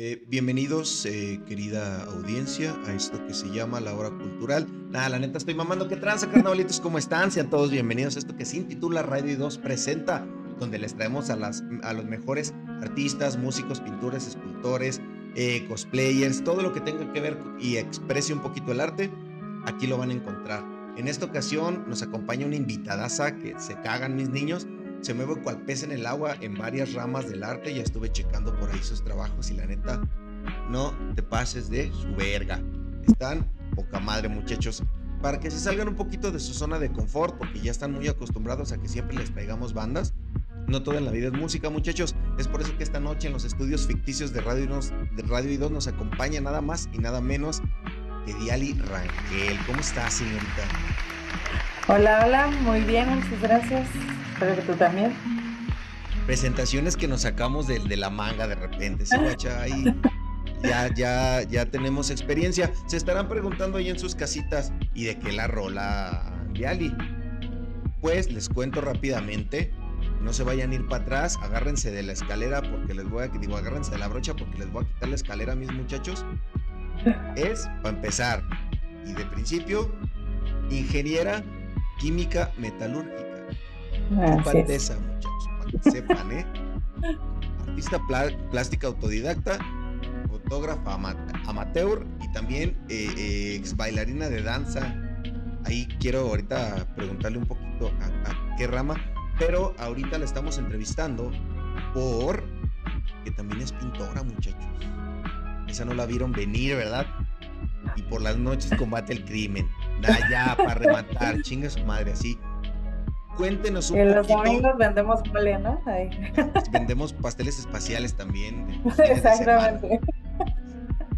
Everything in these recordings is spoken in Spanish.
Eh, bienvenidos, eh, querida audiencia, a esto que se llama La Hora Cultural. Nada, la neta estoy mamando. ¿Qué tranza, carnavalitos? ¿Cómo están? Sean todos bienvenidos a esto que se intitula Radio 2 Presenta, donde les traemos a, las, a los mejores artistas, músicos, pintores, escultores, eh, cosplayers, todo lo que tenga que ver y exprese un poquito el arte, aquí lo van a encontrar. En esta ocasión nos acompaña una invitadaza que se cagan mis niños se mueve cual pez en el agua en varias ramas del arte. Ya estuve checando por ahí sus trabajos y la neta, no te pases de su verga. Están poca madre, muchachos. Para que se salgan un poquito de su zona de confort, porque ya están muy acostumbrados a que siempre les traigamos bandas. No toda en la vida es música, muchachos. Es por eso que esta noche en los estudios ficticios de Radio, nos, de Radio y 2 nos acompaña nada más y nada menos que Diali Rangel. ¿Cómo estás, señorita? Hola, hola, muy bien, muchas gracias. Espero que tú también. Presentaciones que nos sacamos de, la manga de repente, ¿sí? Ahí ya, ya, ya tenemos experiencia. Se estarán preguntando ahí en sus casitas, ¿y de qué la rola Viali? Pues les cuento rápidamente. No se vayan a ir para atrás, agárrense de la escalera porque les voy a, digo, agárrense de la brocha porque les voy a quitar la escalera mis muchachos. Es, para empezar, y de principio, ingeniera química metalúrgica. Muchachos, para que sepan, ¿eh? Artista plástica autodidacta, fotógrafa amateur y también eh, eh, ex bailarina de danza. Ahí quiero ahorita preguntarle un poquito a, qué rama, pero ahorita la estamos entrevistando por que también es pintora, muchachos. Esa no la vieron venir, ¿verdad? Y por las noches combate el crimen. Ya para rematar, chinga su madre, así cuéntenos un en los domingos vendemos mole, ¿no? Vendemos pasteles espaciales también. Exactamente.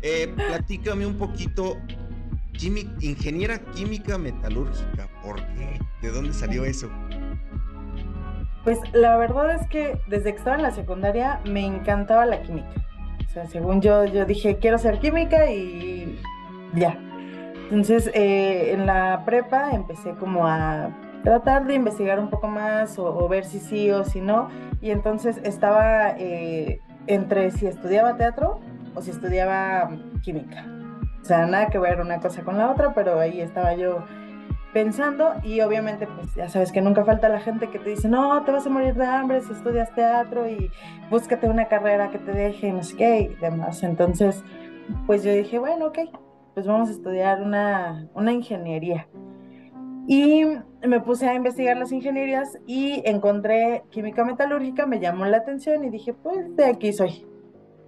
Eh, platícame un poquito, ingeniera química metalúrgica, ¿por qué? ¿De dónde salió eso? Pues la verdad es que desde que estaba en la secundaria me encantaba la química. O sea, según yo, yo dije, quiero ser química y ya. Entonces, eh, en la prepa empecé como a tratar de investigar un poco más o, ver si sí o si no. Y entonces estaba eh, entre si estudiaba teatro o si estudiaba química. O sea, nada que ver una cosa con la otra, pero ahí estaba yo pensando y obviamente pues ya sabes que nunca falta la gente que te dice, no, te vas a morir de hambre si estudias teatro y búscate una carrera que te deje, no sé y demás. Entonces, pues yo dije, bueno, ok, pues vamos a estudiar una, una ingeniería. Y me puse a investigar las ingenierías y encontré química metalúrgica, me llamó la atención y dije, pues de aquí soy.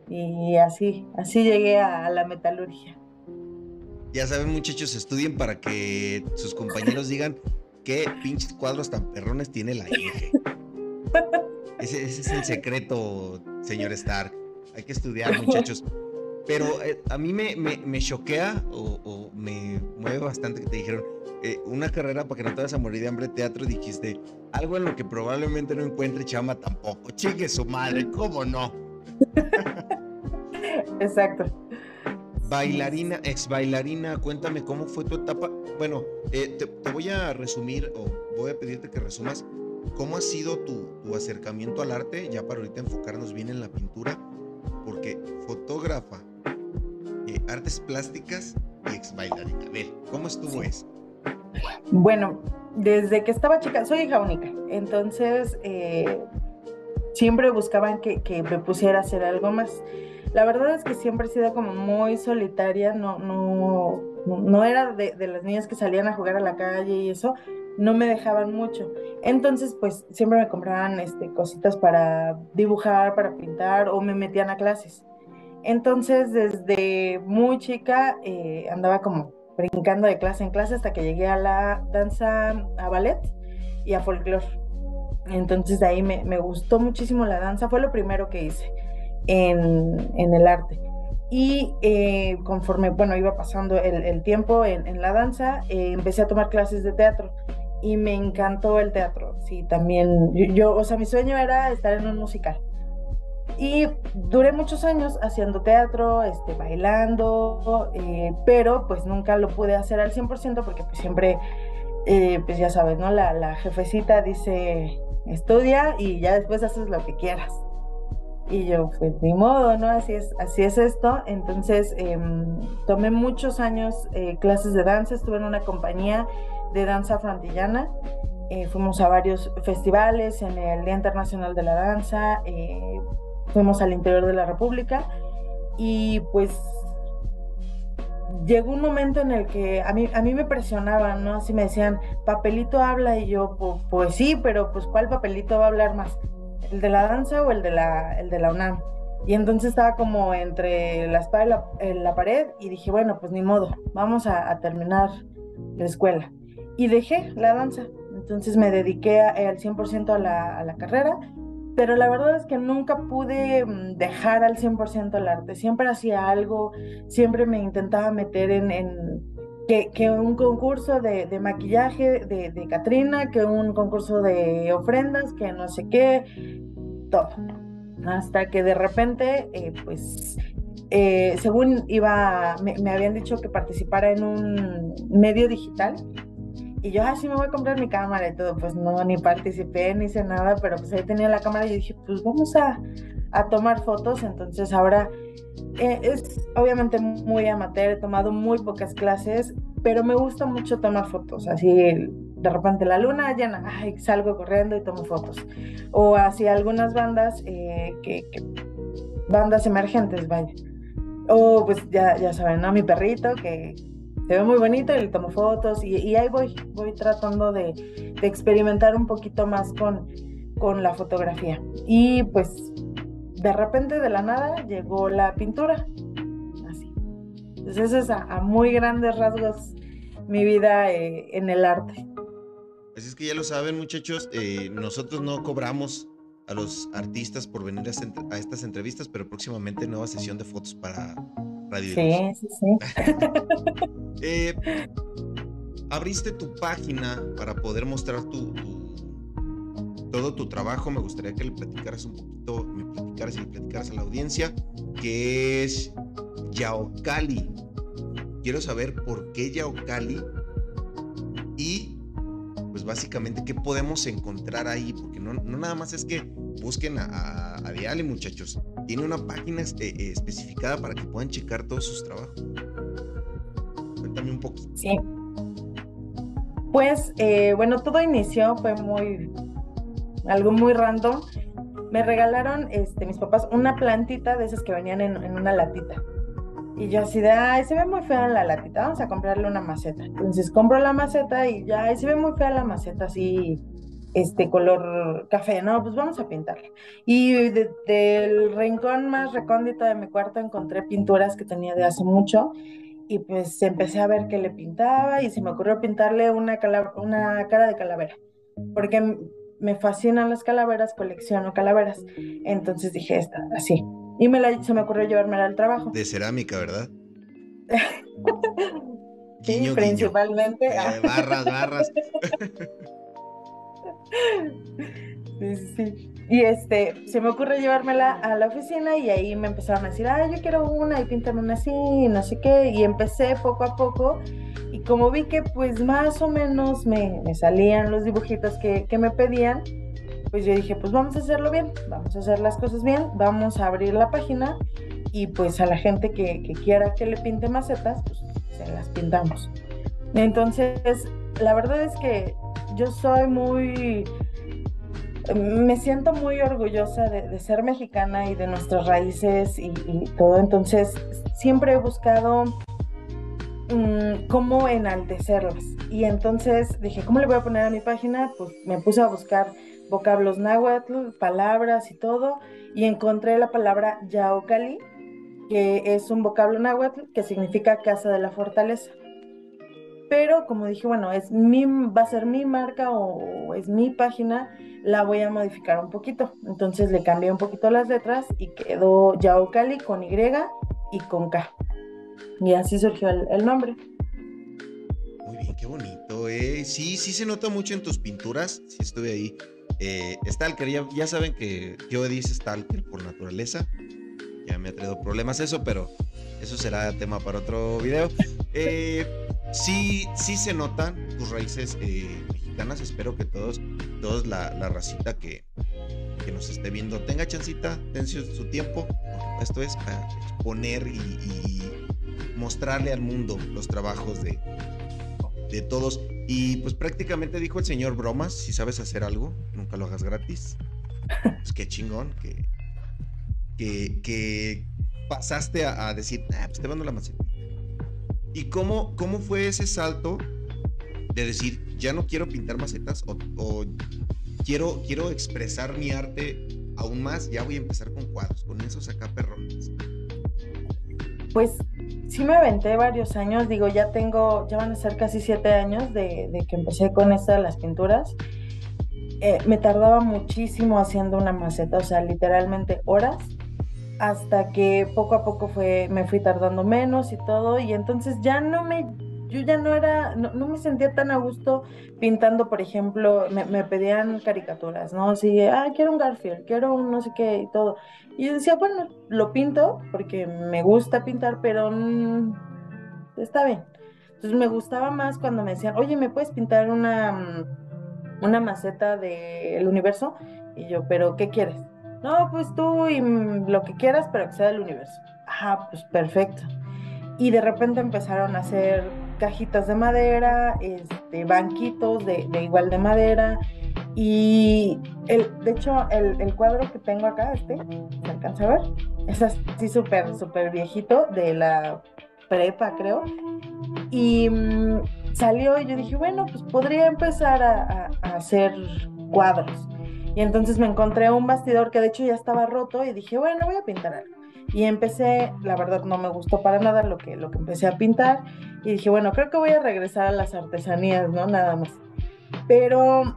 Y así, así llegué a la metalurgia. Ya saben, muchachos, estudien para que sus compañeros digan qué pinches cuadros tan perrones tiene la Inge. Ese, ese es el secreto, señor Stark. Hay que estudiar, muchachos. Pero eh, a mí me, me, choquea o, me mueve bastante que te dijeron eh, una carrera para que no te vayas a morir de hambre teatro. Dijiste algo en lo que probablemente no encuentre chama tampoco. Chique su madre, ¿cómo no? Exacto. Bailarina, ex bailarina, cuéntame cómo fue tu etapa. Bueno, eh, te, voy a resumir o voy a pedirte que resumas cómo ha sido tu, tu acercamiento al arte, ya para ahorita enfocarnos bien en la pintura, porque fotógrafa, artes plásticas y ex bailarina. Ver, ¿cómo estuvo eso? Bueno, desde que estaba chica, soy hija única, entonces eh, siempre buscaban que, me pusiera a hacer algo más. La verdad es que siempre he sido como muy solitaria, no, no, no era de, de las niñas que salían a jugar a la calle y eso, no me dejaban mucho. Entonces, pues siempre me compraban este, cositas para dibujar, para pintar o me metían a clases. Entonces, desde muy chica eh, andaba como brincando de clase en clase hasta que llegué a la danza, a ballet y a folclore. Entonces, de ahí me, gustó muchísimo la danza, fue lo primero que hice en, el arte. Y eh, conforme, bueno, iba pasando el, tiempo en, la danza, eh, empecé a tomar clases de teatro y me encantó el teatro. Sí, también, yo, o sea, mi sueño era estar en un musical. Y duré muchos años haciendo teatro, este, bailando, eh, pero pues nunca lo pude hacer al 100% porque pues siempre, eh, pues ya sabes, ¿no? La, jefecita dice, estudia y ya después haces lo que quieras. Y yo, pues ni modo, ¿no? Así es, así es esto. Entonces, em, tomé muchos años eh, clases de danza, estuve en una compañía de danza frantillana. Fuimos a varios festivales en el Día Internacional de la Danza, fuimos al interior de la República y pues llegó un momento en el que a mí, a mí me presionaban, ¿no? Así me decían, papelito habla y yo, pues, sí, pero pues ¿cuál papelito va a hablar más? ¿El de la danza o el de la, el de la UNAM? Y entonces estaba como entre la espada y la, pared y dije, bueno, pues ni modo, vamos a, terminar la escuela. Y dejé la danza. Entonces me dediqué al 100% a la, a la carrera pero la verdad es que nunca pude mm, dejar al 100% el arte, siempre hacía algo, siempre me intentaba meter en, que, un concurso de, maquillaje de, Katrina, que un concurso de ofrendas, que no sé qué, todo. Hasta que de repente, eh, pues, eh, según iba, me habían dicho que participara en un medio digital y yo, así me voy a comprar mi cámara y todo. Pues no, ni participé, ni hice nada, pero pues ahí tenía la cámara y dije, pues vamos a, a tomar fotos. Entonces ahora eh, es obviamente muy amateur, he tomado muy pocas clases, pero me gusta mucho tomar fotos. Así de repente la luna llena, salgo corriendo y tomo fotos. O así algunas bandas, eh, que, bandas emergentes, vaya. O pues ya, ya saben, ¿no? Mi perrito que se ve muy bonito y le tomo fotos y, ahí voy, voy tratando de, experimentar un poquito más con, con la fotografía. Y pues de repente de la nada llegó la pintura, así. Entonces esa es a, muy grandes rasgos mi vida eh, en el arte. Así es que ya lo saben muchachos, eh, nosotros no cobramos a los artistas por venir a, estas entrevistas, pero próximamente nueva sesión de fotos para Radio. Sí, sí, sí. Eh, abriste tu página para poder mostrar tu, todo tu trabajo. Me gustaría que le platicaras un poquito, me platicaras y le platicaras a la audiencia, que es Yaocali. Quiero saber por qué Yaocali y pues básicamente qué podemos encontrar ahí, porque no, no nada más es que busquen a, a, Diali, muchachos. Tiene una página eh, especificada para que puedan checar todos sus trabajos un poquito. Sí. Pues, eh, bueno, todo inició, fue muy, algo muy random. Me regalaron, este, mis papás, una plantita de esas que venían en, una latita. Y yo así de, ay, se ve muy fea la latita, vamos a comprarle una maceta. Entonces compro la maceta y ya, ay, se ve muy fea la maceta, así, este color café, no, pues vamos a pintarla. Y del rincón más recóndito de mi cuarto encontré pinturas que tenía de hace mucho y pues empecé a ver qué le pintaba y se me ocurrió pintarle una, una cara de calavera, porque me fascinan las calaveras, colecciono calaveras. Entonces dije, esta, así. Y me la, se me ocurrió llevármela al trabajo. De cerámica, ¿verdad? sí, principalmente. Eh, barras, barras. sí. Y este, se me ocurre llevármela a la oficina y ahí me empezaron a decir, ah, yo quiero una y píntame una así y no sé qué. Y empecé poco a poco y como vi que pues más o menos me, me salían los dibujitos que, que, me pedían, pues yo dije, pues vamos a hacerlo bien, vamos a hacer las cosas bien, vamos a abrir la página y pues a la gente que, que quiera que le pinte macetas, pues se las pintamos. Entonces, la verdad es que yo soy muy me siento muy orgullosa de, ser mexicana y de nuestras raíces y, todo. Entonces, siempre he buscado mm, cómo enaltecerlas. Y entonces dije, ¿cómo le voy a poner a mi página? Pues me puse a buscar vocablos náhuatl, palabras y todo, y encontré la palabra Yaocali, que es un vocablo náhuatl que significa casa de la fortaleza pero como dije, bueno, es mi, va a ser mi marca o, es mi página, la voy a modificar un poquito. Entonces le cambié un poquito las letras y quedó Yaocali con Y y con K. Y así surgió el, nombre. Muy bien, qué bonito, eh. Sí, sí se nota mucho en tus pinturas. Sí estuve ahí. Eh, Stalker, ya, ya saben que yo dice Stalker por naturaleza. Ya me ha traído problemas eso, pero eso será tema para otro video. Eh, sí, sí se notan tus raíces eh, mexicanas. Espero que todos, todos la, racita que, que nos esté viendo tenga chancita, den su, tiempo. Esto es para exponer y, mostrarle al mundo los trabajos de, de todos. Y pues prácticamente dijo el señor Bromas, si sabes hacer algo, nunca lo hagas gratis. Pues qué chingón que, que, pasaste a, decir, ah, pues te mando la maceta. ¿Y cómo, cómo fue ese salto de decir, ya no quiero pintar macetas o, quiero, quiero expresar mi arte aún más, ya voy a empezar con cuadros, con esos acá perrones? Pues sí me aventé varios años, digo, ya tengo, ya van a ser casi siete años de, que empecé con esta de las pinturas. Eh, me tardaba muchísimo haciendo una maceta, o sea, literalmente horas hasta que poco a poco fue, me fui tardando menos y todo, y entonces ya no me, yo ya no era, no, me sentía tan a gusto pintando, por ejemplo, me, pedían caricaturas, ¿no? Así, ah, quiero un Garfield, quiero un no sé qué y todo. Y yo decía, bueno, lo pinto porque me gusta pintar, pero mm, está bien. Entonces me gustaba más cuando me decían, oye, ¿me puedes pintar una, mm, una maceta del universo? Y yo, ¿pero qué quieres? No, pues tú y lo que quieras, pero que sea del universo. Ajá, pues perfecto. Y de repente empezaron a hacer cajitas de madera, este, banquitos de, igual de madera. Y el, de hecho, el, cuadro que tengo acá, este, ¿se alcanza a ver? Es así súper, súper viejito de la prepa, creo. Y mm, salió y yo dije, bueno, pues podría empezar a hacer cuadros. Y entonces me encontré un bastidor que de hecho ya estaba roto y dije, bueno, voy a pintar algo. Y empecé, la verdad no me gustó para nada lo que, lo que empecé a pintar. Y dije, bueno, creo que voy a regresar a las artesanías, ¿no? Nada más. Pero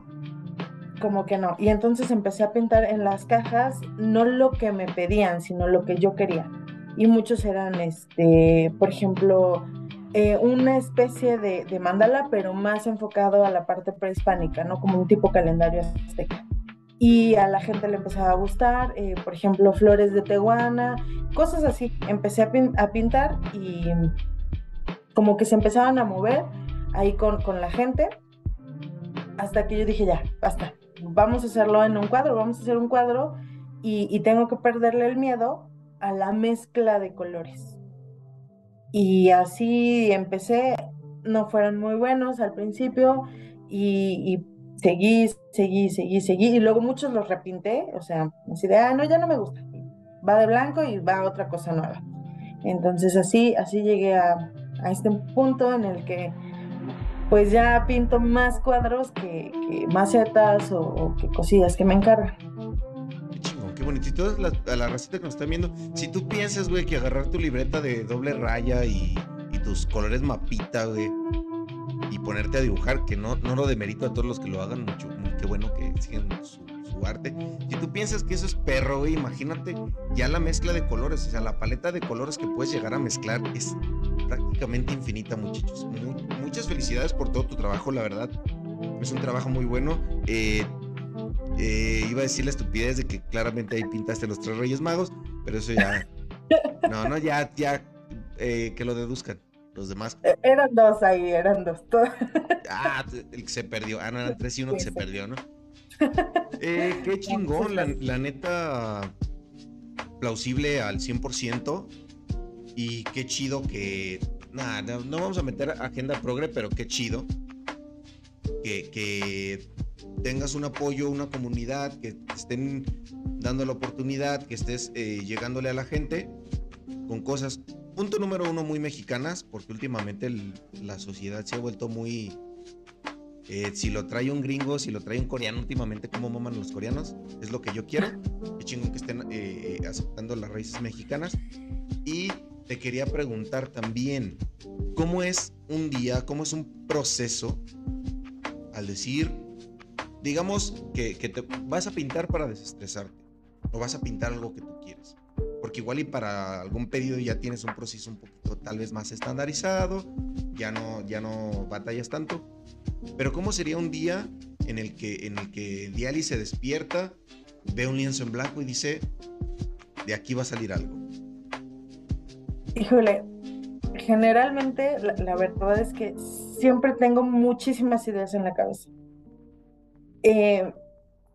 como que no. Y entonces empecé a pintar en las cajas, no lo que me pedían, sino lo que yo quería. Y muchos eran, este, por ejemplo, eh, una especie de, de mandala, pero más enfocado a la parte prehispánica, ¿no? Como un tipo calendario azteca y a la gente le empezaba a gustar, eh, por ejemplo, flores de Tehuana, cosas así. Empecé a, pintar y como que se empezaban a mover ahí con, la gente, hasta que yo dije, ya, basta, vamos a hacerlo en un cuadro, vamos a hacer un cuadro y, y tengo que perderle el miedo a la mezcla de colores. Y así empecé, no fueron muy buenos al principio y seguí, seguí, seguí, seguí, y luego muchos los repinté, o sea, así de, ah, no, ya no me gusta, va de blanco y va a otra cosa nueva. Entonces así, así llegué a, a este punto en el que pues ya pinto más cuadros que, macetas o, que cosillas que me encargan. Qué chingón, qué bonito. Y toda la, a la racita que nos están viendo, si tú piensas, güey, que agarrar tu libreta de doble raya y, y tus colores mapita, güey, ponerte a dibujar, que no, no lo demerito a todos los que lo hagan mucho, qué bueno que siguen su, arte. Si tú piensas que eso es perro, güey, imagínate ya la mezcla de colores, o sea, la paleta de colores que puedes llegar a mezclar es prácticamente infinita, muchachos. muchas felicidades por todo tu trabajo, la verdad. Es un trabajo muy bueno. Eh, eh, iba a decir la estupidez de que claramente ahí pintaste los tres Reyes Magos, pero eso ya. No, no, ya, ya, eh, que lo deduzcan los demás. E, eran dos ahí, eran dos. ah, el que se perdió. Ah, no, eran tres y uno que se perdió, ¿no? Eh, qué chingón, la, neta, plausible al 100%. Y qué chido que. Nada, no, vamos a meter agenda progre, pero qué chido que, que tengas un apoyo, una comunidad, que te estén dando la oportunidad, que estés eh, llegándole a la gente con cosas punto número uno, muy mexicanas, porque últimamente la sociedad se ha vuelto muy... Eh, si lo trae un gringo, si lo trae un coreano, últimamente como maman los coreanos, es lo que yo quiero. Qué chingón que estén eh, aceptando las raíces mexicanas. Y te quería preguntar también, ¿cómo es un día, cómo es un proceso al decir, digamos que, que te vas a pintar para desestresarte o vas a pintar algo que tú quieres? Porque igual y para algún pedido ya tienes un proceso un poquito tal vez más estandarizado, ya no, ya no batallas tanto. Pero ¿cómo sería un día en el que, en el que Diali se despierta, ve un lienzo en blanco y dice, de aquí va a salir algo? Híjole, generalmente la, verdad es que siempre tengo muchísimas ideas en la cabeza. Eh,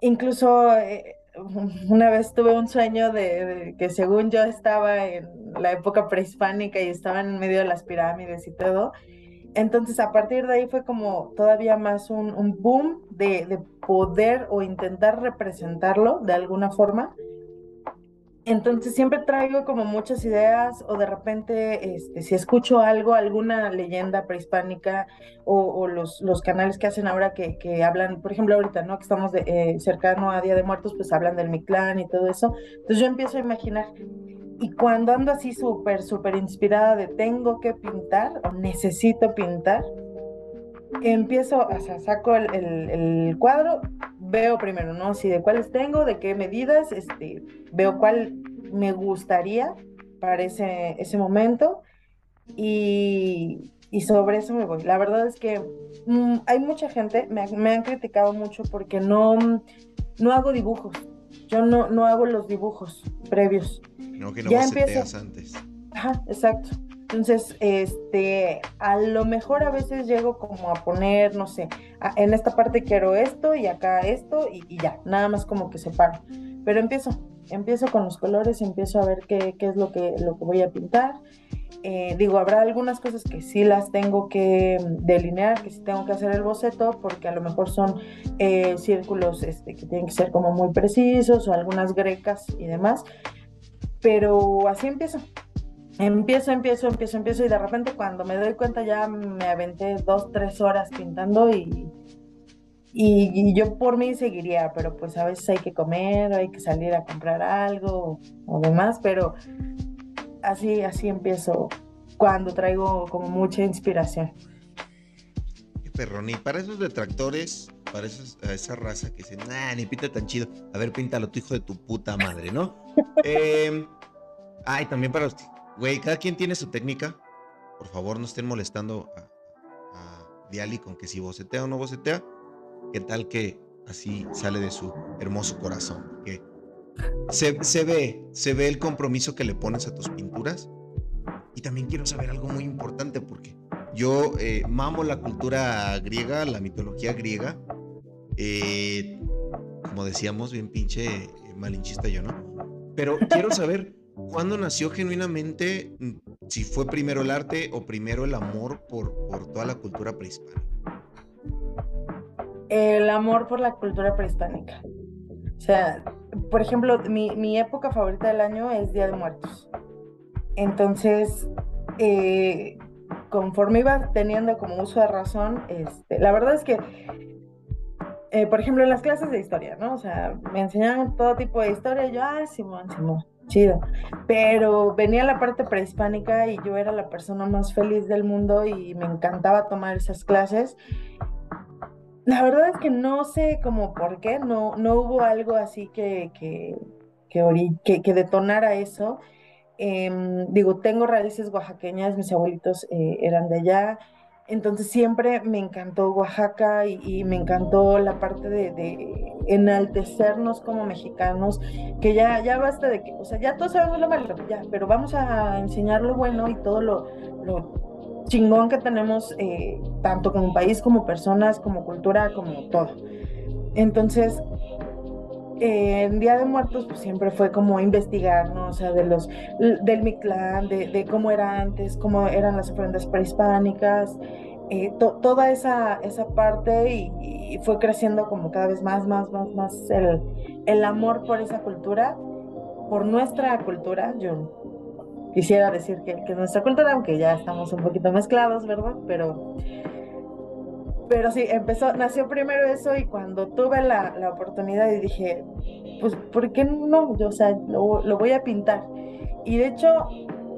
incluso... Eh, una vez tuve un sueño de, que según yo estaba en la época prehispánica y estaba en medio de las pirámides y todo. Entonces a partir de ahí fue como todavía más un, boom de, poder o intentar representarlo de alguna forma entonces siempre traigo como muchas ideas o de repente este, si escucho algo, alguna leyenda prehispánica o, los, los, canales que hacen ahora que, que, hablan, por ejemplo ahorita, ¿no? Que estamos de, eh, cercano a Día de Muertos, pues hablan del Mictlán y todo eso. Entonces yo empiezo a imaginar. Y cuando ando así súper, súper inspirada de tengo que pintar o necesito pintar, empiezo, o sea, saco el, el, cuadro, veo primero, ¿no? Si de cuáles tengo, de qué medidas, este, veo cuál me gustaría para ese, ese momento y, y, sobre eso me voy. La verdad es que mm, hay mucha gente, me, me, han criticado mucho porque no, no hago dibujos. Yo no, no hago los dibujos previos. No, que no ya empiezo. antes. Ajá, exacto. Entonces, este, a lo mejor a veces llego como a poner, no sé, en esta parte quiero esto y acá esto y, ya, nada más como que separo. Pero empiezo, empiezo con los colores, empiezo a ver qué, qué es lo que, lo que voy a pintar. Eh, digo, habrá algunas cosas que sí las tengo que delinear, que sí tengo que hacer el boceto, porque a lo mejor son eh, círculos este, que tienen que ser como muy precisos o algunas grecas y demás. Pero así empiezo empiezo, empiezo, empiezo, empiezo y de repente cuando me doy cuenta ya me aventé dos, tres horas pintando y, y, yo por mí seguiría, pero pues a veces hay que comer, hay que salir a comprar algo o, demás, pero así, así empiezo cuando traigo como mucha inspiración. Perrón, y para esos detractores, para esa raza que dicen, nah, ni pinta tan chido, a ver, píntalo tu hijo de tu puta madre, ¿no? eh, ay, también para usted Güey, cada quien tiene su técnica. Por favor, no estén molestando a, Diali con que si bocetea o no bocetea. ¿Qué tal que así sale de su hermoso corazón? Que se, se ve, se ve el compromiso que le pones a tus pinturas. Y también quiero saber algo muy importante porque yo eh, mamo la cultura griega, la mitología griega. Eh, como decíamos, bien pinche eh, malinchista yo, ¿no? Pero quiero saber ¿Cuándo nació genuinamente, mm, si fue primero el arte o primero el amor por, por toda la cultura prehispánica? El amor por la cultura prehispánica. O sea, por ejemplo, mi, mi época favorita del año es Día de Muertos. Entonces, eh, conforme iba teniendo como uso de razón, este, la verdad es que, eh, por ejemplo, en las clases de historia, ¿no? O sea, me enseñaban todo tipo de historia, y yo, ah, Simón, Simón chido. Pero venía la parte prehispánica y yo era la persona más feliz del mundo y me encantaba tomar esas clases. La verdad es que no sé cómo por qué, no, no hubo algo así que, que, que, que, detonara eso. Em, digo, tengo raíces oaxaqueñas, mis abuelitos eh, eran de allá. Entonces siempre me encantó Oaxaca y, me encantó la parte de, enaltecernos como mexicanos, que ya, ya basta de que, o sea, ya todos sabemos lo malo, ya, pero vamos a enseñar lo bueno y todo lo, chingón que tenemos, eh, tanto como país, como personas, como cultura, como todo. Entonces, eh, en Día de Muertos pues siempre fue como investigar, ¿no? O sea, de los, del Mictlán, de, de cómo era antes, cómo eran las ofrendas prehispánicas, eh, toda esa, esa parte y, fue creciendo como cada vez más, más, más, más el, el amor por esa cultura, por nuestra cultura. Yo quisiera decir que, que nuestra cultura, aunque ya estamos un poquito mezclados, ¿verdad? Pero pero sí, empezó, nació primero eso y cuando tuve la, la oportunidad y dije, pues, ¿por qué no? Yo, o sea, lo, lo, voy a pintar. Y de hecho,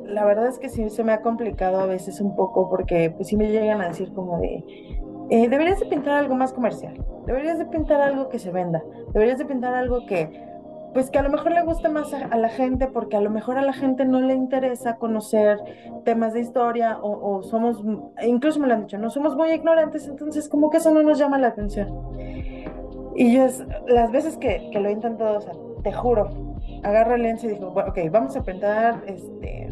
la verdad es que sí se me ha complicado a veces un poco porque pues sí me llegan a decir como de, eh, deberías de pintar algo más comercial, deberías de pintar algo que se venda, deberías de pintar algo que, pues que a lo mejor le guste más a, la gente, porque a lo mejor a la gente no le interesa conocer temas de historia o, somos, incluso me lo han dicho, no somos muy ignorantes, entonces como que eso no nos llama la atención. Y yo, las veces que, que lo he intentado, o sea, te juro, agarro el lente y digo, bueno, ok, vamos a pintar, este,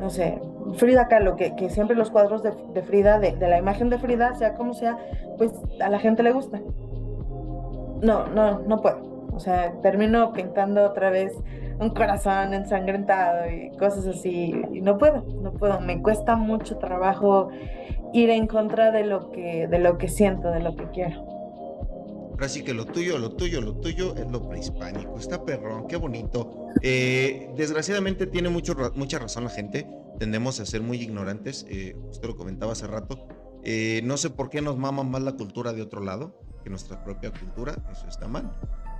no sé, Frida Kahlo, que, siempre los cuadros de, de Frida, de, de la imagen de Frida, sea como sea, pues a la gente le gusta. No, no, no puedo O sea, termino pintando otra vez un corazón ensangrentado y cosas así. Y no puedo, no puedo. Me cuesta mucho trabajo ir en contra de lo que, de lo que siento, de lo que quiero. Así que lo tuyo, lo tuyo, lo tuyo es lo prehispánico. Está perrón, qué bonito. Eh, desgraciadamente tiene mucho, mucha razón la gente. Tendemos a ser muy ignorantes. Eh, usted lo comentaba hace rato. Eh, no sé por qué nos mama más la cultura de otro lado que nuestra propia cultura. Eso está mal.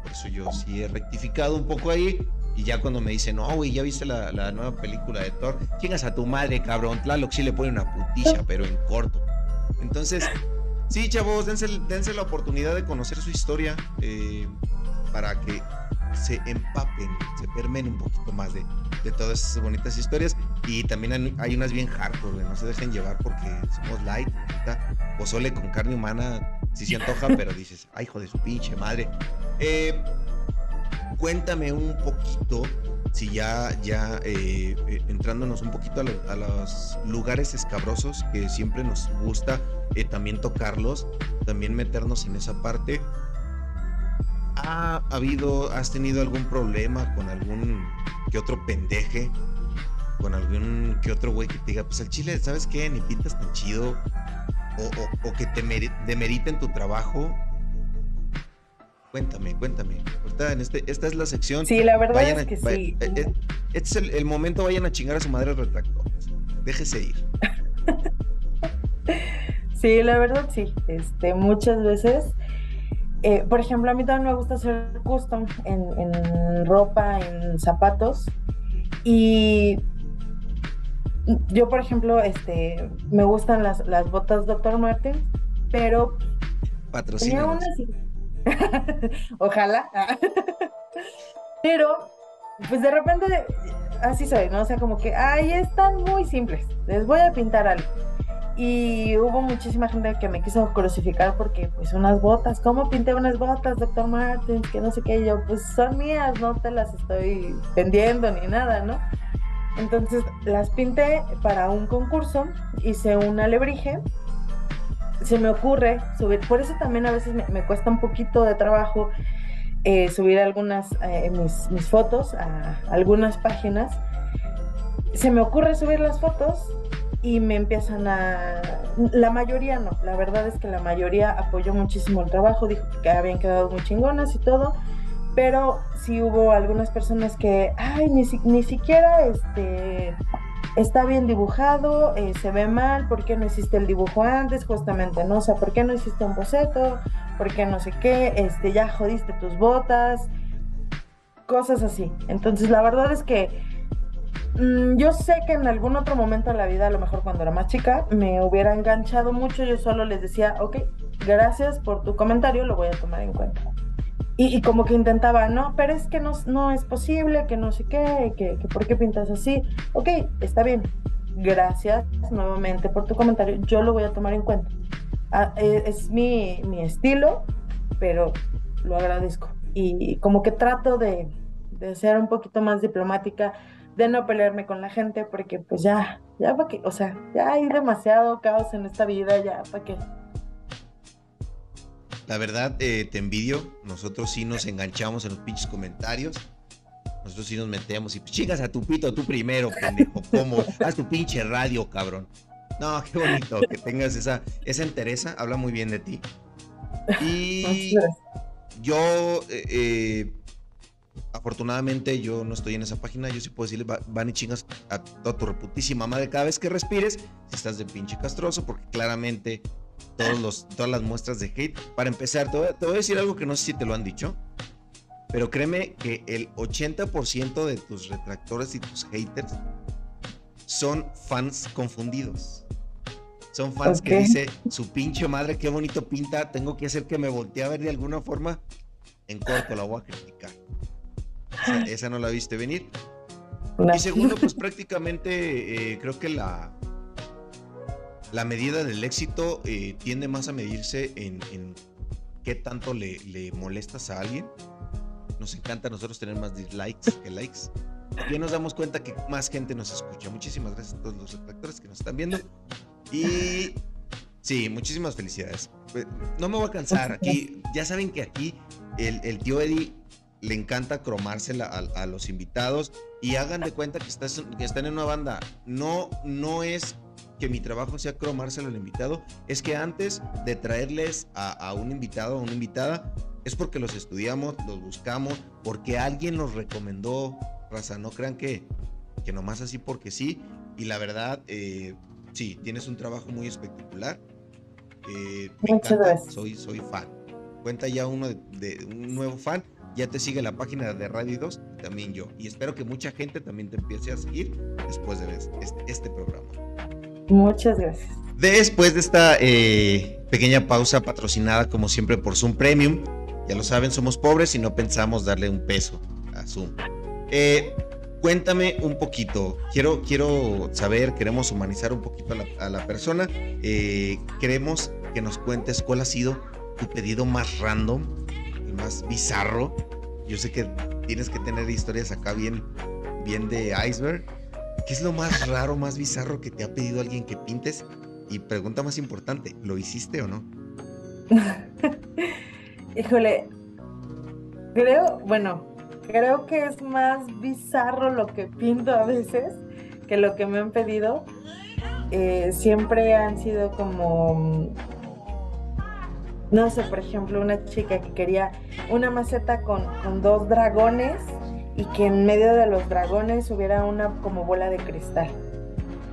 Por eso yo sí he rectificado un poco ahí. Y ya cuando me dicen, no, güey, ya viste la, la, nueva película de Thor, chingas a tu madre, cabrón. Tlaloc sí le pone una puticha, pero en corto. Entonces, Sí, chavos, dense, dense la oportunidad de conocer su historia eh, para que se empapen, se permen un poquito más de, de, todas esas bonitas historias. Y también hay unas bien hardcore, no se dejen llevar porque somos light. Ahorita pozole con carne humana si se antoja, pero dices, ay, hijo de su pinche madre. Eh, cuéntame un poquito si ya, ya eh, entrándonos un poquito a, los lugares escabrosos que siempre nos gusta eh, también tocarlos, también meternos en esa parte. ¿Ha habido, has tenido algún problema con algún que otro pendeje? Con algún que otro güey que te diga, pues el chile, ¿sabes qué? Ni pintas tan chido. O, o que te demeriten tu trabajo Cuéntame, cuéntame. en este, esta es la sección. Sí, la verdad es que sí. Eh, eh, este es el, momento, vayan a chingar a su madre retractor. Déjese ir. sí, la verdad sí. Este, muchas veces. Eh, por ejemplo, a mí también me gusta hacer custom en, ropa, en zapatos. Y yo, por ejemplo, este, me gustan las, las botas Dr. Martin, pero tenía unas, Ojalá. Pero, pues de repente, así soy, ¿no? O sea, como que, ay, están muy simples, les voy a pintar algo. Y hubo muchísima gente que me quiso crucificar porque, pues, unas botas, ¿cómo pinté unas botas, doctor Martin? Que no sé qué, yo, pues son mías, no te las estoy vendiendo ni nada, ¿no? Entonces las pinté para un concurso, hice un alebrije se me ocurre subir, por eso también a veces me, cuesta un poquito de trabajo eh, subir algunas, eh, mis, mis, fotos a algunas páginas. Se me ocurre subir las fotos y me empiezan a... La mayoría no, la verdad es que la mayoría apoyó muchísimo el trabajo, dijo que habían quedado muy chingonas y todo, pero sí hubo algunas personas que, ay, ni, ni siquiera este está bien dibujado, eh, se ve mal, ¿por qué no hiciste el dibujo antes? Justamente, ¿no? O sea, ¿por qué no hiciste un boceto? ¿Por qué no sé qué? Este, ya jodiste tus botas, cosas así. Entonces, la verdad es que mm, yo sé que en algún otro momento de la vida, a lo mejor cuando era más chica, me hubiera enganchado mucho, yo solo les decía, ok, gracias por tu comentario, lo voy a tomar en cuenta. Y, como que intentaba, no, pero es que no, no es posible, que no sé qué, que, que por qué pintas así. Ok, está bien. Gracias nuevamente por tu comentario. Yo lo voy a tomar en cuenta. Ah, e, es, mi, mi, estilo, pero lo agradezco. Y como que trato de, de ser un poquito más diplomática, de no pelearme con la gente, porque pues ya, ya para qué, o sea, ya hay demasiado caos en esta vida, ya para qué. La verdad, eh, te envidio. Nosotros sí nos enganchamos en los pinches comentarios. Nosotros sí nos metemos y pues, chingas a tu pito tú primero, pendejo. ¿Cómo? Haz tu pinche radio, cabrón. No, qué bonito que tengas esa, esa entereza. Habla muy bien de ti. Y yo, eh, eh, afortunadamente, yo no estoy en esa página. Yo sí puedo decirle, van y chingas a toda tu reputísima madre cada vez que respires. Si estás de pinche castroso, porque claramente todos los, todas las muestras de hate. Para empezar, te voy, a, decir algo que no sé si te lo han dicho, pero créeme que el 80% de tus retractores y tus haters son fans confundidos. Son fans que dice su pinche madre, qué bonito pinta, tengo que hacer que me voltee a ver de alguna forma. En corto la voy a criticar. Esa, no la viste venir. Y segundo, pues prácticamente eh, creo que la, la medida del éxito eh, tiende más a medirse en, qué tanto le, molestas a alguien. Nos encanta a nosotros tener más dislikes que likes. Y nos damos cuenta que más gente nos escucha. Muchísimas gracias a todos los espectadores que nos están viendo. Y sí, muchísimas felicidades. Pues, no me voy a cansar. Aquí, ya saben que aquí el, el tío Eddie le encanta cromársela a, los invitados y hagan de cuenta que, estás, que están en una banda. No, no es que mi trabajo sea cromárselo al invitado, es que antes de traerles a, un invitado o una invitada, es porque los estudiamos, los buscamos, porque alguien nos recomendó, raza, no crean que, que nomás así porque sí. Y la verdad, eh, sí, tienes un trabajo muy espectacular. Eh, Muchas gracias. Soy, soy fan. Cuenta ya uno de, un nuevo fan. Ya te sigue la página de Radio 2, también yo. Y espero que mucha gente también te empiece a seguir después de este, este programa. Muchas gracias. Después de esta eh, pequeña pausa patrocinada como siempre por Zoom Premium, ya lo saben, somos pobres y no pensamos darle un peso a Zoom. Eh, cuéntame un poquito. Quiero, quiero saber, queremos humanizar un poquito a la, persona. Eh, queremos que nos cuentes cuál ha sido tu pedido más random y más bizarro. Yo sé que tienes que tener historias acá bien, bien de iceberg. ¿Qué es lo más raro, más bizarro que te ha pedido alguien que pintes? Y pregunta más importante, ¿lo hiciste o no? Híjole, creo, bueno, creo que es más bizarro lo que pinto a veces que lo que me han pedido. Eh, siempre han sido como, no sé, por ejemplo, una chica que quería una maceta con, dos dragones y que en medio de los dragones hubiera una como bola de cristal.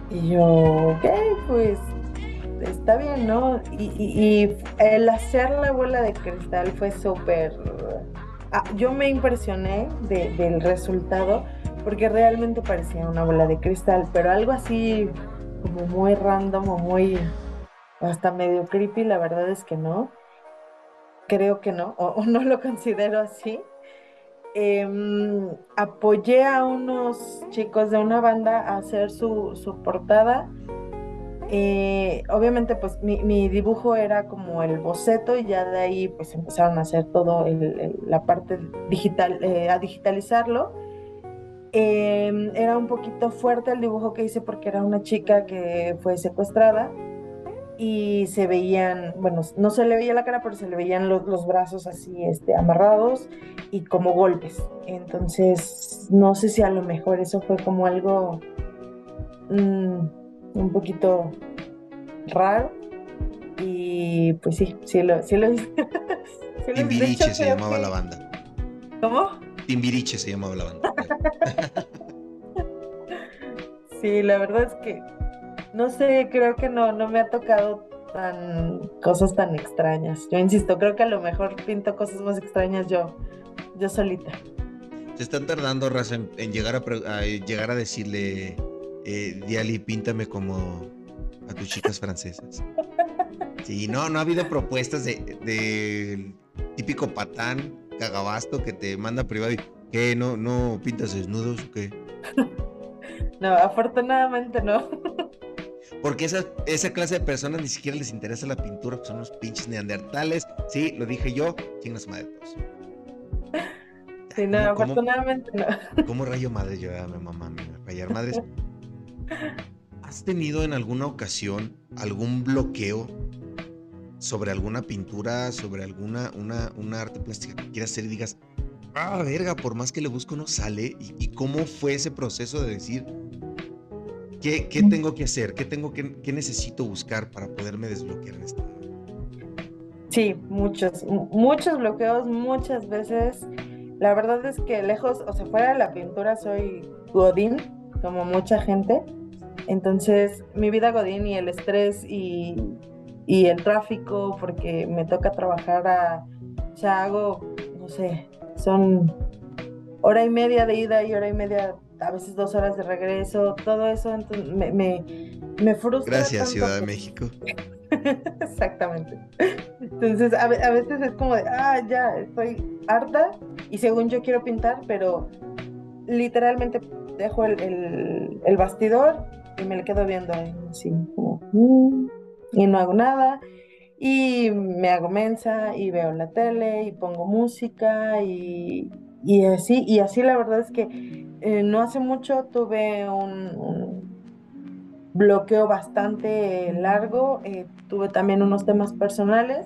Y yo, ok, pues está bien, ¿no? Y, el hacer la bola de cristal fue súper Ah, yo me impresioné del resultado porque realmente parecía una bola de cristal, pero algo así como muy random o muy hasta medio creepy, la verdad es que no. Creo que no, o, no lo considero así. Em, apoyé a unos chicos de una banda a hacer su, su portada eh, obviamente pues mi, dibujo era como el boceto y ya de ahí pues empezaron a hacer todo la parte digital, eh, a digitalizarlo. Em, era un poquito fuerte el dibujo que hice porque era una chica que fue secuestrada y se veían, bueno, no se le veía la cara, pero se le veían los, brazos así este, amarrados y como golpes. Entonces, no sé si a lo mejor eso fue como algo... Mm, un poquito raro. Y pues sí, sí lo, sí lo. Timbiriche se llamaba la banda. ¿Cómo? Timbiriche se llamaba la banda. sí, la verdad es que no sé, creo que no, no me ha tocado tan cosas tan extrañas. Yo insisto, creo que a lo mejor pinto cosas más extrañas yo, yo solita. Se están tardando, Raza, en, llegar a, llegar a decirle eh, Diali, píntame como a tus chicas francesas. Sí, no, no ha habido propuestas de, típico patán, cagabasto que te manda privado y ¿qué? ¿No, no pintas desnudos o qué? No, afortunadamente no. Porque esa, esa clase de personas ni siquiera les interesa la pintura, son unos pinches neandertales. Sí, lo dije yo, chingas madre Sí, no, afortunadamente no. ¿Cómo rayo madre yo a mi mamá, rayar madres? ¿Has tenido en alguna ocasión algún bloqueo sobre alguna pintura, sobre alguna una, una arte plástica que quieras hacer y digas, ah, verga, por más que le busco no sale? ¿Y, cómo fue ese proceso de decir, ¿qué, qué tengo que hacer? ¿Qué, tengo que, qué necesito buscar para poderme desbloquear en esta? Sí, muchos, muchos bloqueos, muchas veces. La verdad es que lejos, o sea, fuera de la pintura soy godín, como mucha gente. Entonces, mi vida godín y el estrés y, el tráfico, porque me toca trabajar a, sea, hago, no sé, son hora y media de ida y hora y media, a veces dos horas de regreso, todo eso entonces, me, me, frustra. Gracias, Ciudad de México. Exactamente. Entonces, a, a, veces es como de, ah, ya, estoy harta y según yo quiero pintar, pero literalmente dejo el, el, bastidor y me le quedo viendo ahí, así mm", y no hago nada. Y me hago mensa y veo la tele y pongo música y, y así, y así la verdad es que eh, no hace mucho tuve un, bloqueo bastante largo, eh, tuve también unos temas personales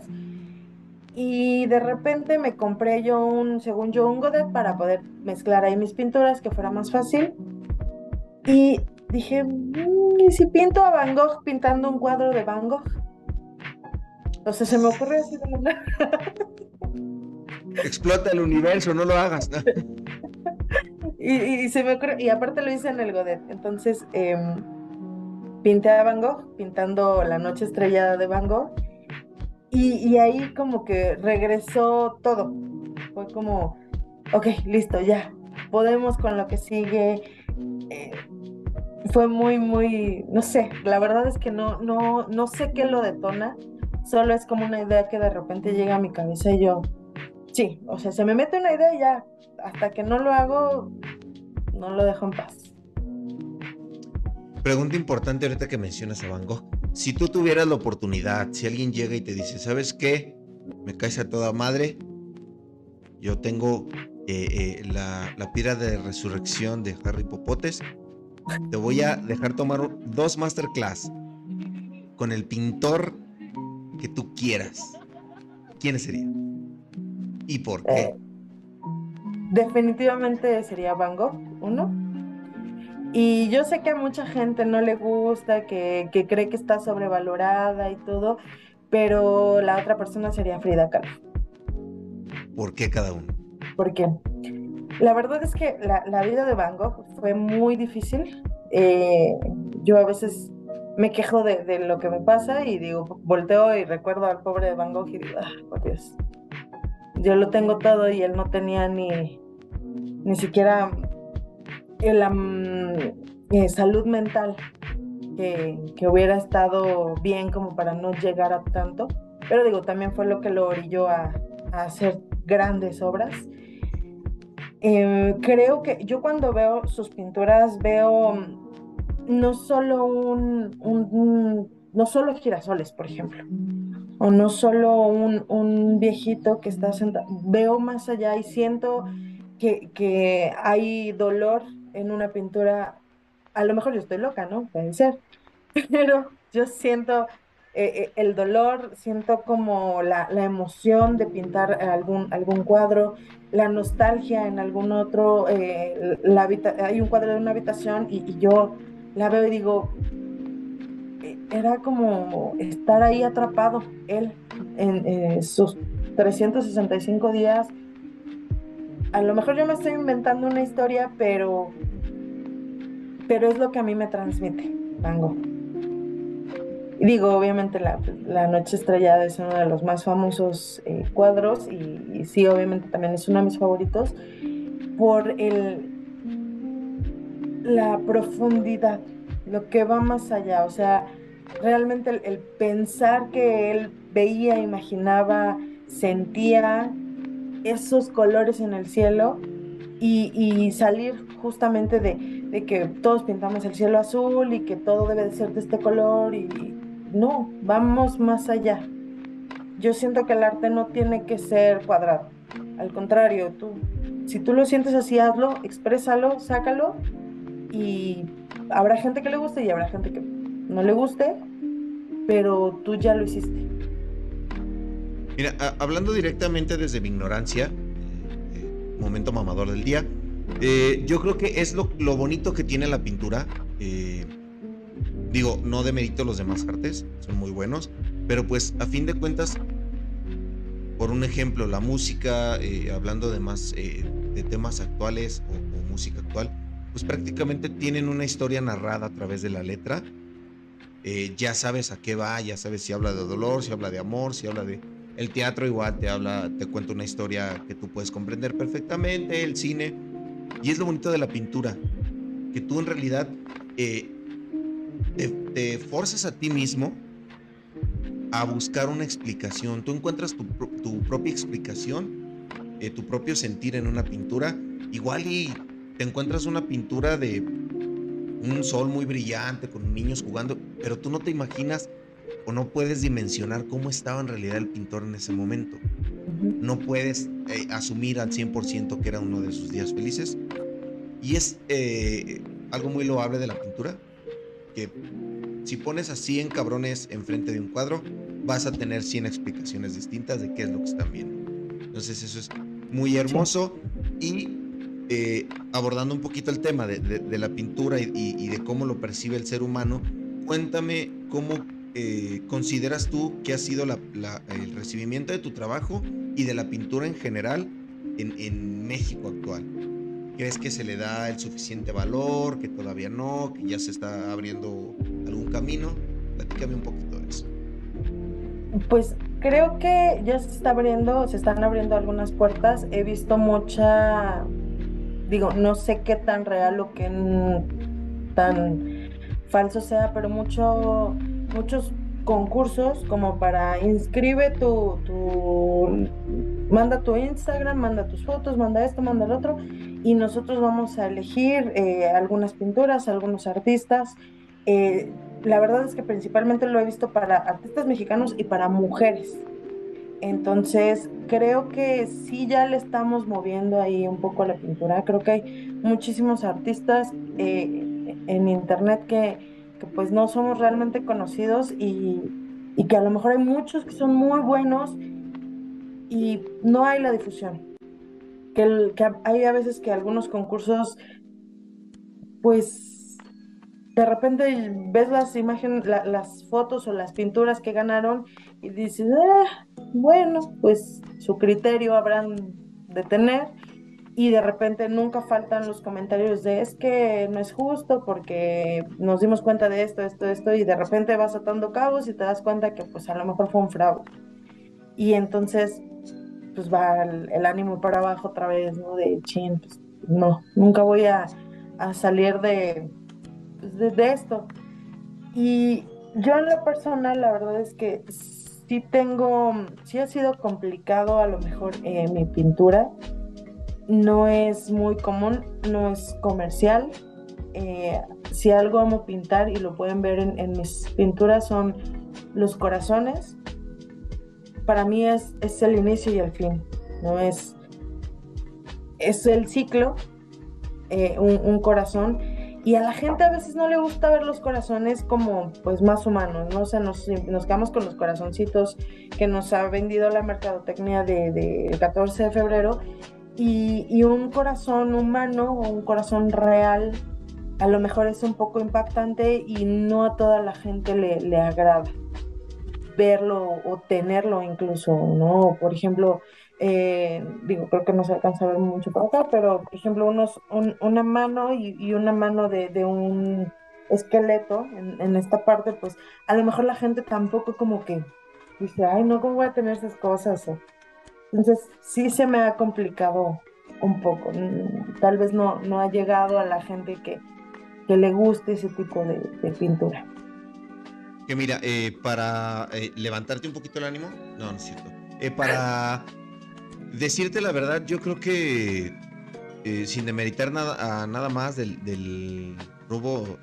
Y de repente me compré yo un, según yo, un godet para poder mezclar ahí mis pinturas, que fuera más fácil. Y dije, mm, ¿y si pinto a Van Gogh pintando un cuadro de Van Gogh? Entonces se me ocurrió así de la Explota el universo, no lo hagas. y, se me ocurrió, y aparte lo hice en el Godet. Entonces em, pinté a Van Gogh, pintando la noche estrellada de Van Gogh. Y, ahí como que regresó todo. Fue como, ok, listo, ya. Podemos con lo que sigue. Eh, fue muy, muy, no sé, la verdad es que no, no, no sé qué lo detona. Solo es como una idea que de repente llega a mi cabeza y yo, sí, o sea, se me mete una idea y ya, hasta que no lo hago, no lo dejo en paz. Pregunta importante ahorita que mencionas a Van Gogh. Si tú tuvieras la oportunidad, si alguien llega y te dice, ¿sabes qué? Me caes a toda madre. Yo tengo eh, eh, la, la piedra de resurrección de Harry Popotes. Te voy a dejar tomar dos masterclass con el pintor que tú quieras. ¿Quién sería? ¿Y por qué? Eh, definitivamente sería Van Gogh, uno. Y yo sé que a mucha gente no le gusta, que, cree que está sobrevalorada y todo, pero la otra persona sería Frida Kahlo. ¿Por qué cada uno? Porque la verdad es que la, vida de Van Gogh fue muy difícil. Eh, yo a veces me quejo de, lo que me pasa y digo, volteo y recuerdo al pobre Van Gogh y digo, ah, por Dios, yo lo tengo todo y él no tenía ni, ni siquiera la eh, salud mental que, hubiera estado bien como para no llegar a tanto. Pero digo, también fue lo que lo orilló a, hacer grandes obras. Eh, creo que yo cuando veo sus pinturas veo no solo un, no solo girasoles, por ejemplo, o no solo un, un viejito que está sentado, veo más allá y siento que, que hay dolor en una pintura, a lo mejor yo estoy loca, ¿no? Puede ser, pero yo siento eh, eh, el dolor, siento como la, emoción de pintar algún, algún cuadro, la nostalgia en algún otro, eh, la hay un cuadro de una habitación y, yo la veo y digo, era como estar ahí atrapado él en sus 365 días a lo mejor yo me estoy inventando una historia, pero, pero es lo que a mí me transmite Van Y digo, obviamente la, Noche Estrellada es uno de los más famosos eh, cuadros y, sí, obviamente también es uno de mis favoritos por el, la profundidad, lo que va más allá, o sea, realmente el pensar que él veía, imaginaba, sentía esos colores en el cielo y, salir justamente de, que todos pintamos el cielo azul y que todo debe de ser de este color y no, vamos más allá. Yo siento que el arte no tiene que ser cuadrado. Al contrario, tú, si tú lo sientes así, hazlo, exprésalo, sácalo y habrá gente que le guste y habrá gente que no le guste, pero tú ya lo hiciste. Mira, hablando directamente desde mi ignorancia, eh, momento mamador del día, eh, yo creo que es lo, bonito que tiene la pintura. Eh, digo, no demerito los demás artes, son muy buenos, pero pues a fin de cuentas, por un ejemplo, la música, hablando de más de temas actuales o, o música actual, pues prácticamente tienen una historia narrada a través de la letra. ya sabes a qué va, ya sabes si habla de dolor, si habla de amor, si habla de el teatro igual te habla, te cuenta una historia que tú puedes comprender perfectamente, el cine. Y es lo bonito de la pintura, que tú en realidad eh, te, te, a ti mismo a buscar una explicación. Tú encuentras tu, propia explicación, eh, tu propio sentir en una pintura. Igual y te encuentras una pintura de un sol muy brillante con niños jugando, pero tú no te imaginas o no puedes dimensionar cómo estaba en realidad el pintor en ese momento. No puedes eh, asumir al 100% que era uno de sus días felices. Y es eh, algo muy loable de la pintura, que si pones así en cabrones enfrente de un cuadro, vas a tener 100 explicaciones distintas de qué es lo que están viendo. Entonces eso es muy hermoso y eh, abordando un poquito el tema de, la pintura y, de cómo lo percibe el ser humano, cuéntame cómo eh, consideras tú que ha sido el recibimiento de tu trabajo y de la pintura en general en, México actual. ¿Crees que se le da el suficiente valor, que todavía no, que ya se está abriendo algún camino? Platícame un poquito de eso. Pues creo que ya se está abriendo, se están abriendo algunas puertas. He visto mucha digo, no sé qué tan real o qué tan falso sea, pero mucho, muchos concursos como para inscribe tu, tu, manda tu Instagram, manda tus fotos, manda esto, manda el otro, y nosotros vamos a elegir eh, algunas pinturas, algunos artistas. Eh, la verdad es que principalmente lo he visto para artistas mexicanos y para mujeres. Entonces, creo que sí ya le estamos moviendo ahí un poco la pintura. Creo que hay muchísimos artistas eh, en internet que, pues no somos realmente conocidos y, que a lo mejor hay muchos que son muy buenos y no hay la difusión. Que, que hay a veces que algunos concursos, pues de repente ves las imágenes, las fotos o las pinturas que ganaron y dices, ah, bueno, pues su criterio habrán de tener. Y de repente nunca faltan los comentarios de es que no es justo porque nos dimos cuenta de esto, esto, esto, y de repente vas atando cabos y te das cuenta que pues a lo mejor fue un fraude. Y entonces pues va el, ánimo para abajo otra vez, ¿no? De chin, pues no, nunca voy a salir de, de, esto. Y yo en la persona, la verdad es que sí tengo, sí ha sido complicado a lo mejor eh, mi pintura. No es muy común, no es comercial. Eh, si algo amo pintar y lo pueden ver en, mis pinturas son los corazones. Para mí es, es el inicio y el fin, no es, es el ciclo, eh, un, corazón y a la gente a veces no le gusta ver los corazones como pues más humanos, ¿no? O nos, nos quedamos con los corazoncitos que nos ha vendido la mercadotecnia del de, 14 de febrero y, y, un corazón humano o un corazón real a lo mejor es un poco impactante y no a toda la gente le, agrada verlo o tenerlo incluso, ¿no? Por ejemplo, eh, digo, creo que no se alcanza a ver mucho por acá, pero por ejemplo, unos, una mano y, una mano de, un esqueleto en, esta parte, pues a lo mejor la gente tampoco como que dice, ay, no, ¿cómo voy a tener esas cosas? Entonces, sí se me ha complicado un poco. Tal vez no, no ha llegado a la gente que, que le guste ese tipo de, pintura. Que mira, eh, para eh, levantarte un poquito el ánimo, no, no es cierto. para decirte la verdad, yo creo que eh, sin demeritar nada, nada más del, del,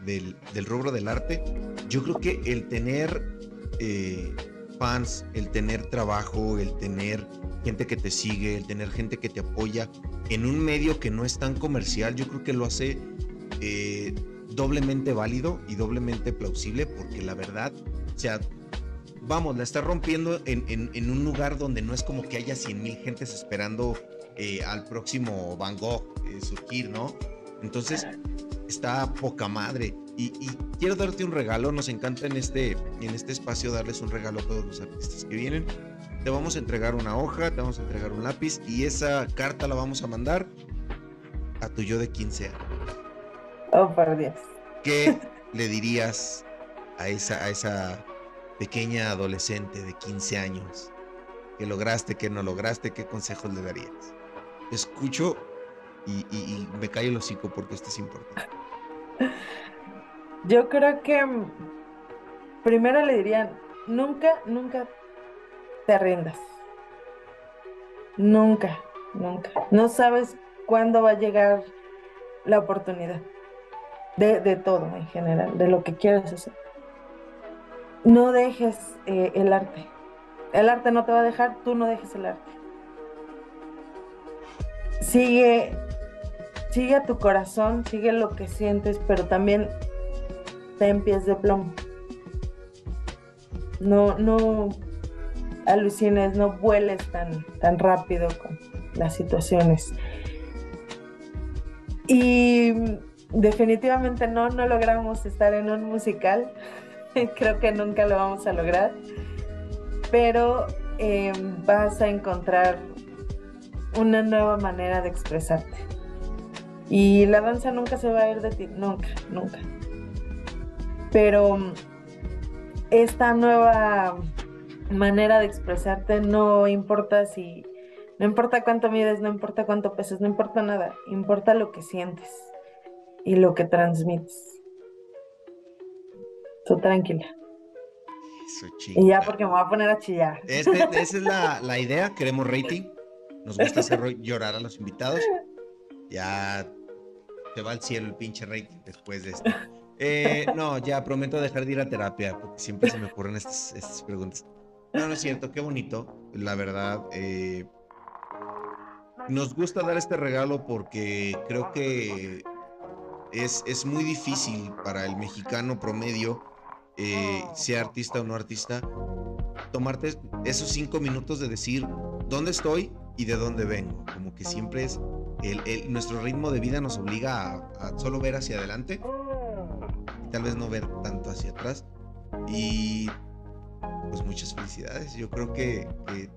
del, rubro del arte, yo creo que el tener eh, fans, el tener trabajo, el tener gente que te sigue, el tener gente que te apoya en un medio que no es tan comercial, yo creo que lo hace eh, doblemente válido y doblemente plausible, porque la verdad, o sea, vamos, la está rompiendo en, un lugar donde no es como que haya 100 mil gentes esperando eh, al próximo Van Gogh eh, surgir, ¿no? Entonces, está poca madre. Y, quiero darte un regalo, nos encanta en este, en este espacio darles un regalo a todos los artistas que vienen. Te vamos a entregar una hoja, te vamos a entregar un lápiz y esa carta la vamos a mandar a tu yo de 15 años. Oh, por Dios. ¿Qué le dirías a esa, a esa pequeña adolescente de 15 años, que lograste, que no lograste, ¿qué consejos le darías? Escucho y, me cae el hocico porque esto es importante. Yo creo que mm, primero le diría, nunca, nunca te rindas. Nunca, nunca. No sabes cuándo va a llegar la oportunidad. De, de todo en general, de lo que quieras hacer no dejes eh, el arte. El arte no te va a dejar, tú no dejes el arte. Sigue, sigue a tu corazón, sigue lo que sientes, pero también ten pies de plomo. No, no, alucines, no vueles tan, tan rápido con las situaciones. Y definitivamente no, no logramos estar en un musical. Creo que nunca lo vamos a lograr. Pero em, vas a encontrar una nueva manera de expresarte. Y la danza nunca se va a ir de ti, nunca, nunca. Pero esta nueva manera de expresarte no importa si, no importa cuánto mides, no importa cuánto pesas, no importa nada, importa lo que sientes y lo que transmites. Tú tranquila. y ya porque me voy a poner a chillar. Este, esa es la, la idea, queremos rating. Nos gusta hacer llorar a los invitados. Ya te va al cielo el pinche rating después de esto. Eh, no, ya prometo dejar de ir a terapia porque siempre se me ocurren estas, preguntas. No, no es cierto, qué bonito, la verdad. Eh, nos gusta dar este regalo porque creo que es, es muy difícil para el mexicano promedio, eh, sea artista o no artista, tomarte esos cinco minutos de decir dónde estoy y de dónde vengo. Como que siempre es el, nuestro ritmo de vida nos obliga a, solo ver hacia adelante y tal vez no ver tanto hacia atrás. Y pues muchas felicidades. Yo creo que,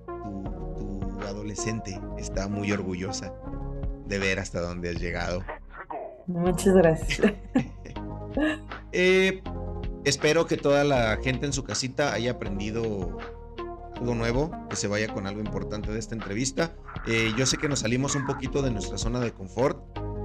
tu, tu, adolescente está muy orgullosa de ver hasta dónde has llegado. Muchas gracias. Eh, espero que toda la gente en su casita haya aprendido algo nuevo, que se vaya con algo importante de esta entrevista. Eh, yo sé que nos salimos un poquito de nuestra zona de confort,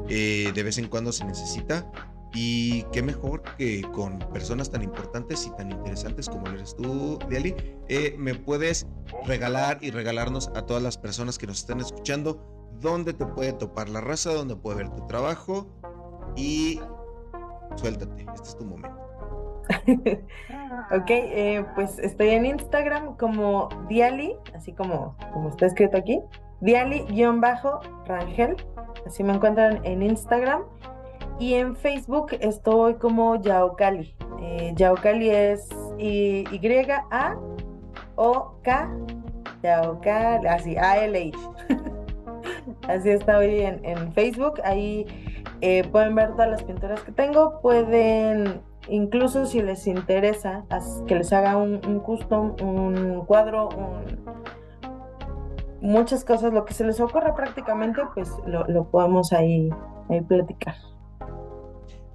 eh, de vez en cuando se necesita. Y qué mejor que con personas tan importantes y tan interesantes como eres tú, Diali, eh, me puedes regalar y regalarnos a todas las personas que nos están escuchando dónde te puede topar la raza, dónde puede ver tu trabajo y suéltate, este es tu momento. ok, eh, pues estoy en Instagram como Diali, así como, como está escrito aquí, Diali-Rangel, así me encuentran en Instagram. Y en Facebook estoy como Yaocali. Eh, Yaocali es Y-A-O-K, Yaocali, así, A-L-H. así estoy en, en Facebook. Ahí eh, pueden ver todas las pinturas que tengo. Pueden incluso si les interesa que les haga un, custom, un cuadro, muchas cosas, lo que se les ocurra prácticamente, pues lo, podemos ahí, platicar.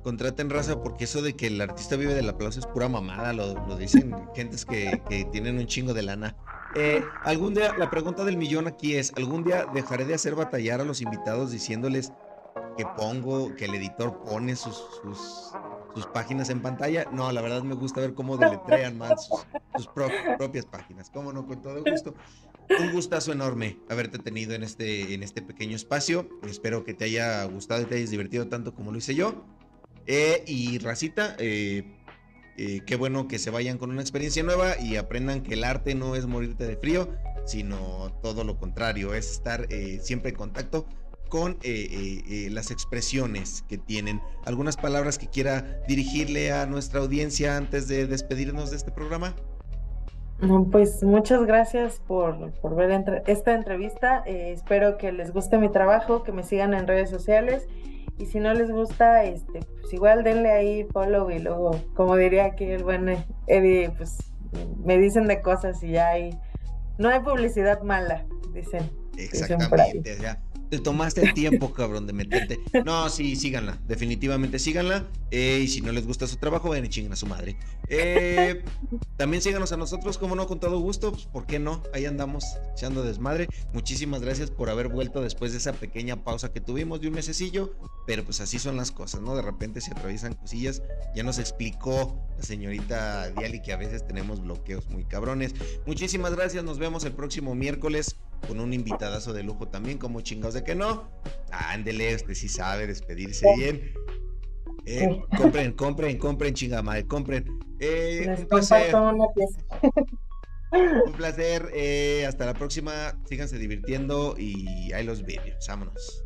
Contraten raza porque eso de que el artista vive del aplauso es pura mamada, lo, dicen gentes que, tienen un chingo de lana. Eh, algún día, la pregunta del millón aquí es, ¿algún día dejaré de hacer batallar a los invitados diciéndoles que pongo, que el editor pone sus, sus páginas en pantalla. No, la verdad me gusta ver cómo deletrean más sus, propias páginas. Cómo no, con todo gusto. Un gustazo enorme haberte tenido en este, en este pequeño espacio. Espero que te haya gustado y te hayas divertido tanto como lo hice yo. Eh, y Racita, eh, eh, qué bueno que se vayan con una experiencia nueva y aprendan que el arte no es morirte de frío, sino todo lo contrario, es estar siempre en contacto con eh, eh, eh, las expresiones que tienen. ¿Algunas palabras que quiera dirigirle a nuestra audiencia antes de despedirnos de este programa? Pues muchas gracias por, por ver esta entrevista. espero que les guste mi trabajo, que me sigan en redes sociales. Y si no les gusta, este, pues igual denle ahí follow y luego, como diría aquí el buen Eddie, pues me dicen de cosas y ya hay, no hay publicidad mala, dicen. Exactamente, ya te tomaste el tiempo, cabrón, de meterte. No, sí, síganla, definitivamente síganla. Eh, y si no les gusta su trabajo, ven y chingan a su madre. Eh, también síganos a nosotros, como no, con todo gusto. Pues, ¿por qué no? Ahí andamos echando desmadre. Muchísimas gracias por haber vuelto después de esa pequeña pausa que tuvimos de un mesecillo. Pero pues así son las cosas, ¿no? De repente se atraviesan cosillas. Ya nos explicó la señorita Diali que a veces tenemos bloqueos muy cabrones. Muchísimas gracias, nos vemos el próximo miércoles con un invitadazo de lujo también, como chingados de que no. Ándele, usted sí sabe despedirse bien. Eh, compren, compren, compren, chingamadre, compren. Eh, un placer. un placer. Eh, hasta la próxima. Síganse divirtiendo y hay los vídeos. Vámonos.